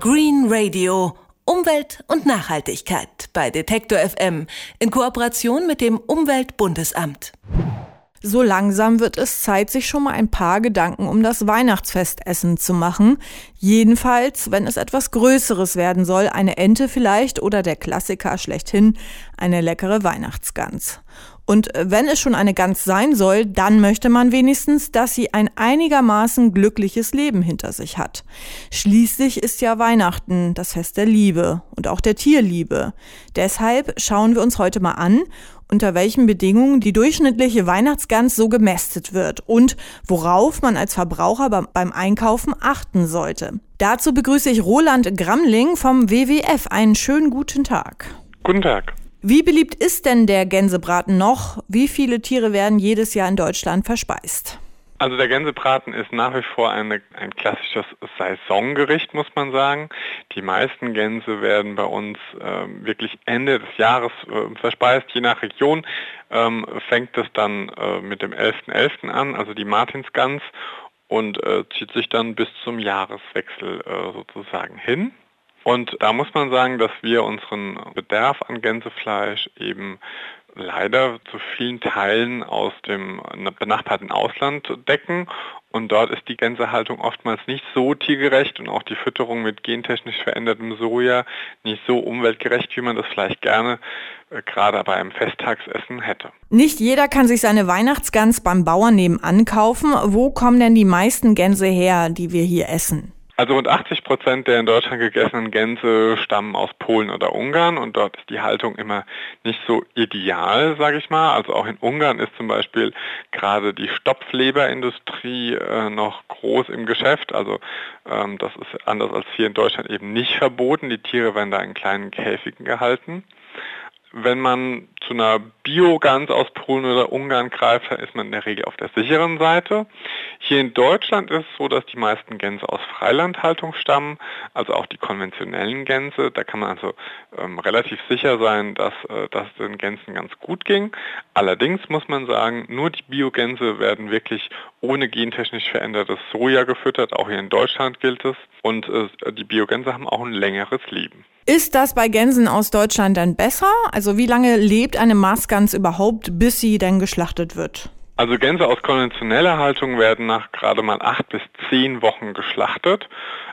Green Radio. Umwelt und Nachhaltigkeit bei Detektor FM in Kooperation mit dem Umweltbundesamt. So langsam wird es Zeit, sich schon mal ein paar Gedanken um das Weihnachtsfestessen zu machen. Jedenfalls, wenn es etwas Größeres werden soll, eine Ente vielleicht oder der Klassiker schlechthin, eine leckere Weihnachtsgans. Und wenn es schon eine Gans sein soll, dann möchte man wenigstens, dass sie ein einigermaßen glückliches Leben hinter sich hat. Schließlich ist ja Weihnachten das Fest der Liebe und auch der Tierliebe. Deshalb schauen wir uns heute mal an, unter welchen Bedingungen die durchschnittliche Weihnachtsgans so gemästet wird und worauf man als Verbraucher beim Einkaufen achten sollte. Dazu begrüße ich Roland Gramling vom WWF. Einen schönen guten Tag. Guten Tag. Wie beliebt ist denn der Gänsebraten noch? Wie viele Tiere werden jedes Jahr in Deutschland verspeist? Also der Gänsebraten ist nach wie vor eine, ein klassisches Saisongericht, muss man sagen. Die meisten Gänse werden bei uns äh, wirklich Ende des Jahres äh, verspeist. Je nach Region ähm, fängt es dann äh, mit dem 11.11. .11. an, also die Martinsgans, und äh, zieht sich dann bis zum Jahreswechsel äh, sozusagen hin. Und da muss man sagen, dass wir unseren Bedarf an Gänsefleisch eben leider zu vielen Teilen aus dem benachbarten Ausland decken. Und dort ist die Gänsehaltung oftmals nicht so tiergerecht und auch die Fütterung mit gentechnisch verändertem Soja nicht so umweltgerecht, wie man das vielleicht gerne äh, gerade bei einem Festtagsessen hätte. Nicht jeder kann sich seine Weihnachtsgans beim Bauern nebenan kaufen. Wo kommen denn die meisten Gänse her, die wir hier essen? Also rund 80 Prozent der in Deutschland gegessenen Gänse stammen aus Polen oder Ungarn und dort ist die Haltung immer nicht so ideal, sage ich mal. Also auch in Ungarn ist zum Beispiel gerade die Stopfleberindustrie äh, noch groß im Geschäft. Also ähm, das ist anders als hier in Deutschland eben nicht verboten. Die Tiere werden da in kleinen Käfigen gehalten. Wenn man zu einer Biogans aus Polen oder Ungarn greift, dann ist man in der Regel auf der sicheren Seite. Hier in Deutschland ist es so, dass die meisten Gänse aus Freilandhaltung stammen, also auch die konventionellen Gänse. Da kann man also ähm, relativ sicher sein, dass äh, das den Gänsen ganz gut ging. Allerdings muss man sagen, nur die Biogänse werden wirklich ohne gentechnisch verändertes Soja gefüttert. Auch hier in Deutschland gilt es. Und äh, die Biogänse haben auch ein längeres Leben. Ist das bei Gänsen aus Deutschland dann besser? Also wie lange lebt eine Mastgans überhaupt, bis sie denn geschlachtet wird? Also Gänse aus konventioneller Haltung werden nach gerade mal acht bis zehn Wochen geschlachtet.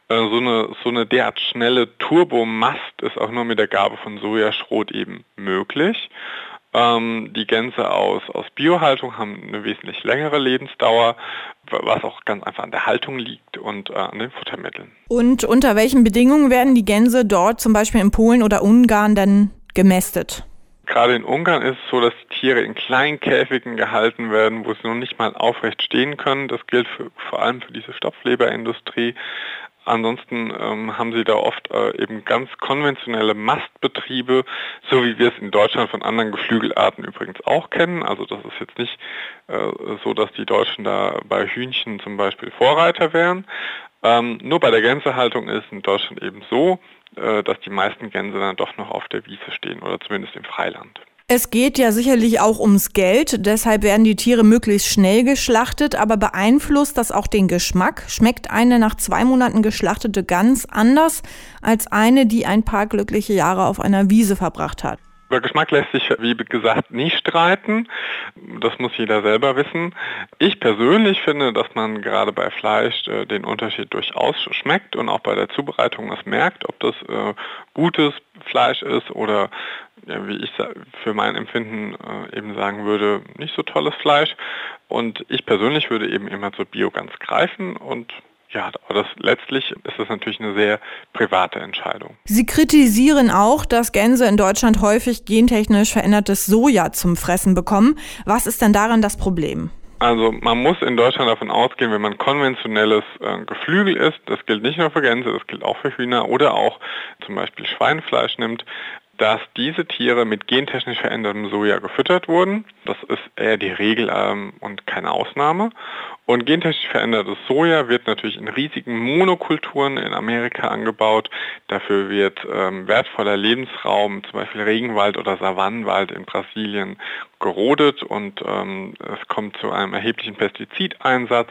Äh, so eine, so eine derart schnelle Turbomast ist auch nur mit der Gabe von Sojaschrot eben möglich. Ähm, die Gänse aus, aus Biohaltung haben eine wesentlich längere Lebensdauer, was auch ganz einfach an der Haltung liegt und äh, an den Futtermitteln. Und unter welchen Bedingungen werden die Gänse dort zum Beispiel in Polen oder Ungarn dann gemästet? Gerade in Ungarn ist es so, dass die Tiere in kleinen Käfigen gehalten werden, wo sie noch nicht mal aufrecht stehen können. Das gilt für, vor allem für diese Stopfleberindustrie. Ansonsten ähm, haben sie da oft äh, eben ganz konventionelle Mastbetriebe, so wie wir es in Deutschland von anderen Geflügelarten übrigens auch kennen. Also das ist jetzt nicht äh, so, dass die Deutschen da bei Hühnchen zum Beispiel Vorreiter wären. Ähm, nur bei der Gänsehaltung ist in Deutschland eben so, äh, dass die meisten Gänse dann doch noch auf der Wiese stehen oder zumindest im Freiland. Es geht ja sicherlich auch ums Geld, deshalb werden die Tiere möglichst schnell geschlachtet, aber beeinflusst das auch den Geschmack? Schmeckt eine nach zwei Monaten geschlachtete Gans anders als eine, die ein paar glückliche Jahre auf einer Wiese verbracht hat? Über Geschmack lässt sich, wie gesagt, nicht streiten. Das muss jeder selber wissen. Ich persönlich finde, dass man gerade bei Fleisch äh, den Unterschied durchaus schmeckt und auch bei der Zubereitung das merkt, ob das äh, gutes Fleisch ist oder ja, wie ich für mein Empfinden äh, eben sagen würde, nicht so tolles Fleisch. Und ich persönlich würde eben immer zur Bio ganz greifen und ja, aber das, letztlich ist das natürlich eine sehr private Entscheidung. Sie kritisieren auch, dass Gänse in Deutschland häufig gentechnisch verändertes Soja zum Fressen bekommen. Was ist denn daran das Problem? Also man muss in Deutschland davon ausgehen, wenn man konventionelles äh, Geflügel isst, das gilt nicht nur für Gänse, das gilt auch für Hühner oder auch zum Beispiel Schweinefleisch nimmt, dass diese Tiere mit gentechnisch verändertem Soja gefüttert wurden. Das ist eher die Regel ähm, und keine Ausnahme. Und gentechnisch verändertes Soja wird natürlich in riesigen Monokulturen in Amerika angebaut. Dafür wird ähm, wertvoller Lebensraum, zum Beispiel Regenwald oder Savannenwald in Brasilien, gerodet und ähm, es kommt zu einem erheblichen Pestizideinsatz.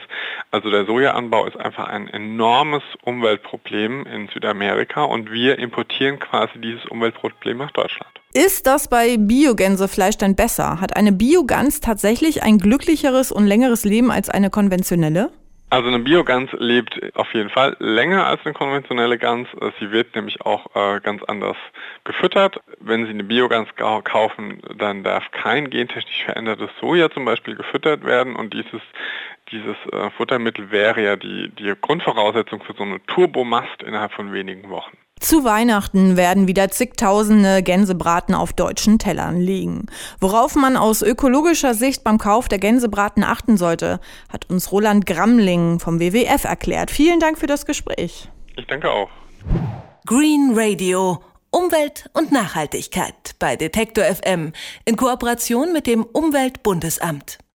Also der Sojaanbau ist einfach ein enormes Umweltproblem in Südamerika und wir importieren quasi dieses Umweltproblem nach Deutschland. Ist das bei Biogänsefleisch denn besser? Hat eine Biogans tatsächlich ein glücklicheres und längeres Leben als eine konventionelle? Also eine Biogans lebt auf jeden Fall länger als eine konventionelle Gans. Sie wird nämlich auch äh, ganz anders gefüttert. Wenn Sie eine Biogans kaufen, dann darf kein gentechnisch verändertes Soja zum Beispiel gefüttert werden und dieses dieses äh, Futtermittel wäre ja die, die Grundvoraussetzung für so eine Turbomast innerhalb von wenigen Wochen. Zu Weihnachten werden wieder zigtausende Gänsebraten auf deutschen Tellern liegen. Worauf man aus ökologischer Sicht beim Kauf der Gänsebraten achten sollte, hat uns Roland Gramling vom WWF erklärt. Vielen Dank für das Gespräch. Ich danke auch. Green Radio. Umwelt und Nachhaltigkeit bei Detektor FM in Kooperation mit dem Umweltbundesamt.